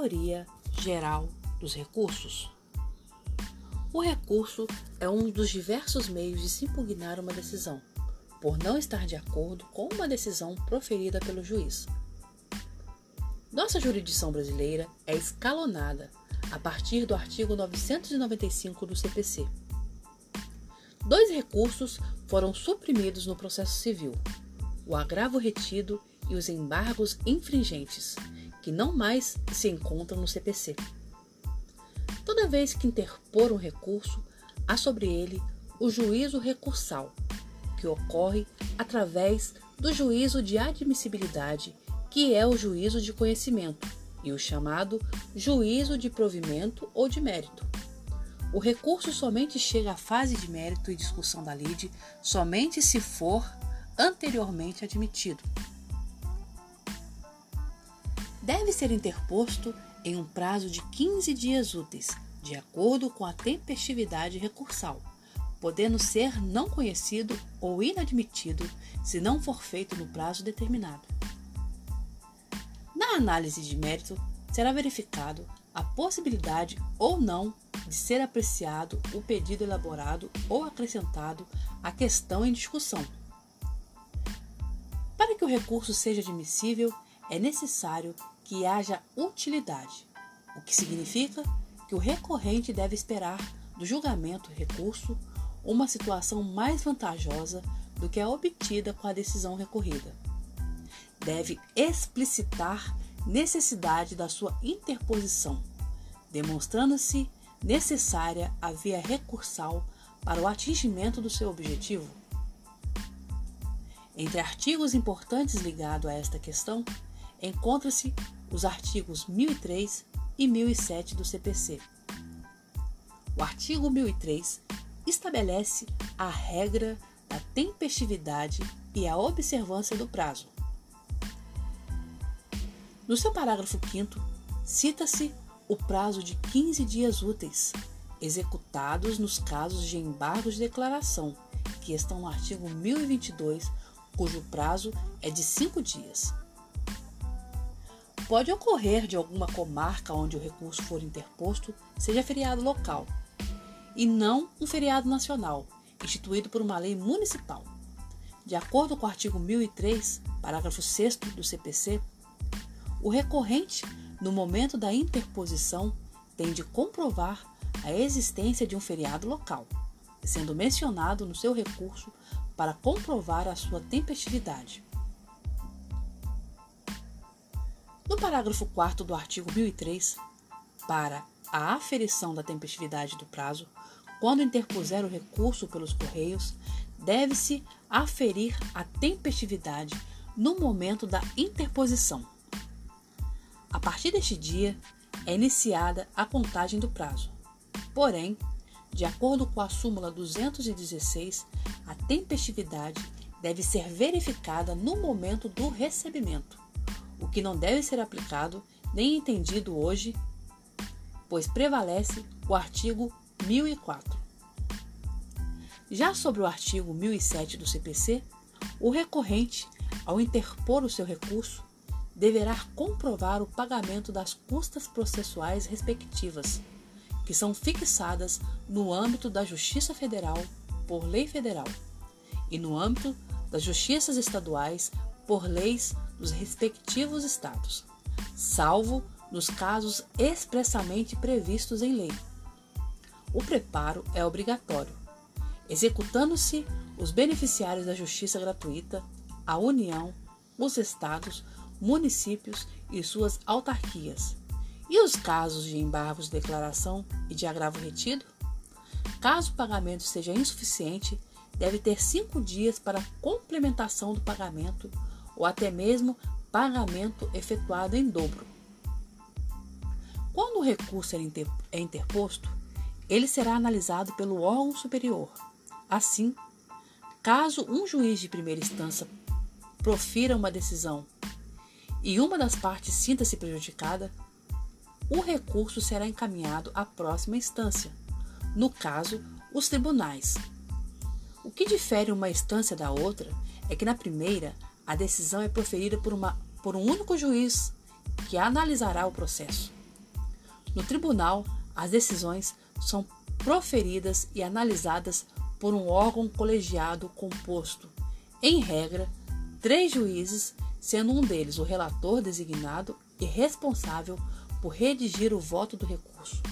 teoria geral dos recursos. O recurso é um dos diversos meios de se impugnar uma decisão, por não estar de acordo com uma decisão proferida pelo juiz. Nossa jurisdição brasileira é escalonada a partir do artigo 995 do CPC. Dois recursos foram suprimidos no processo civil: o agravo retido e os embargos infringentes, que não mais se encontram no CPC. Toda vez que interpor um recurso, há sobre ele o juízo recursal, que ocorre através do juízo de admissibilidade, que é o juízo de conhecimento, e o chamado juízo de provimento ou de mérito. O recurso somente chega à fase de mérito e discussão da lide somente se for anteriormente admitido. Deve ser interposto em um prazo de 15 dias úteis, de acordo com a tempestividade recursal, podendo ser não conhecido ou inadmitido se não for feito no prazo determinado. Na análise de mérito, será verificado a possibilidade ou não de ser apreciado o pedido elaborado ou acrescentado à questão em discussão. Para que o recurso seja admissível, é necessário que haja utilidade, o que significa que o recorrente deve esperar do julgamento recurso uma situação mais vantajosa do que a obtida com a decisão recorrida. Deve explicitar necessidade da sua interposição, demonstrando-se necessária a via recursal para o atingimento do seu objetivo. Entre artigos importantes ligados a esta questão, encontra-se os artigos 1003 e 1007 do CPC. O artigo 1003 estabelece a regra da tempestividade e a observância do prazo. No seu parágrafo 5, cita-se o prazo de 15 dias úteis, executados nos casos de embargo de declaração, que estão no artigo 1022, cujo prazo é de 5 dias pode ocorrer de alguma comarca onde o recurso for interposto seja feriado local e não um feriado nacional, instituído por uma lei municipal. De acordo com o artigo 1003, parágrafo 6 do CPC, o recorrente, no momento da interposição, tem de comprovar a existência de um feriado local, sendo mencionado no seu recurso para comprovar a sua tempestividade. No parágrafo 4 do artigo 1003, para a aferição da tempestividade do prazo, quando interpuser o recurso pelos Correios, deve-se aferir a tempestividade no momento da interposição. A partir deste dia, é iniciada a contagem do prazo. Porém, de acordo com a súmula 216, a tempestividade deve ser verificada no momento do recebimento que não deve ser aplicado nem entendido hoje, pois prevalece o artigo 1004. Já sobre o artigo 1007 do CPC, o recorrente, ao interpor o seu recurso, deverá comprovar o pagamento das custas processuais respectivas, que são fixadas no âmbito da Justiça Federal por lei federal e no âmbito das justiças estaduais por leis dos respectivos estados, salvo nos casos expressamente previstos em lei. O preparo é obrigatório, executando-se os beneficiários da justiça gratuita, a União, os estados, municípios e suas autarquias. E os casos de embargos de declaração e de agravo retido? Caso o pagamento seja insuficiente, deve ter cinco dias para complementação do pagamento ou até mesmo pagamento efetuado em dobro. Quando o recurso é interposto, ele será analisado pelo órgão superior. Assim, caso um juiz de primeira instância profira uma decisão e uma das partes sinta-se prejudicada, o recurso será encaminhado à próxima instância, no caso, os tribunais. O que difere uma instância da outra é que na primeira a decisão é proferida por, uma, por um único juiz que analisará o processo. No tribunal, as decisões são proferidas e analisadas por um órgão colegiado composto, em regra, três juízes, sendo um deles o relator designado e responsável por redigir o voto do recurso.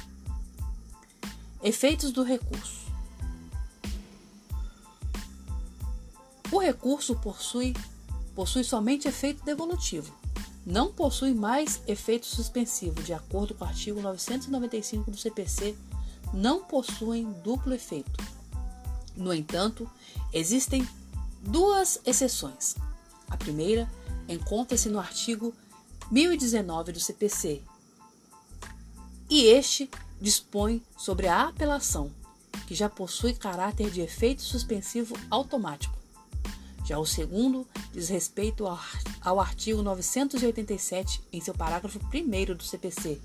Efeitos do recurso: O recurso possui, possui somente efeito devolutivo, não possui mais efeito suspensivo, de acordo com o artigo 995 do CPC, não possuem duplo efeito. No entanto, existem duas exceções. A primeira encontra-se no artigo 1019 do CPC, e este dispõe sobre a apelação, que já possui caráter de efeito suspensivo automático. Já o segundo diz respeito ao artigo 987, em seu parágrafo 1 do CPC,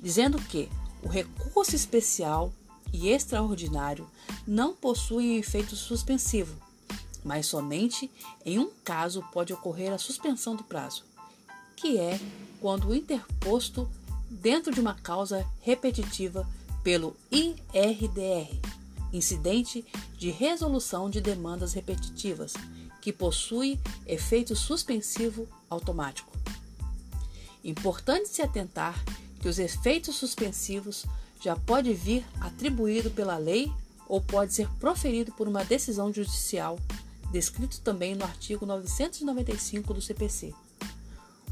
dizendo que o recurso especial e extraordinário não possuem efeito suspensivo, mas somente em um caso pode ocorrer a suspensão do prazo, que é quando o interposto dentro de uma causa repetitiva pelo IRDR, Incidente de Resolução de Demandas Repetitivas, que possui efeito suspensivo automático. Importante se atentar que os efeitos suspensivos já pode vir atribuído pela lei ou pode ser proferido por uma decisão judicial, descrito também no artigo 995 do CPC.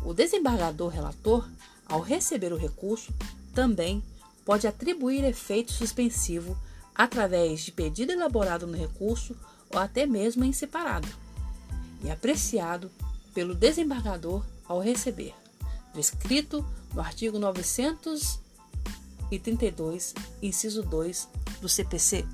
O desembargador relator, ao receber o recurso, também pode atribuir efeito suspensivo através de pedido elaborado no recurso ou até mesmo em separado, e apreciado pelo desembargador ao receber, descrito no artigo 932, inciso 2 do CPC.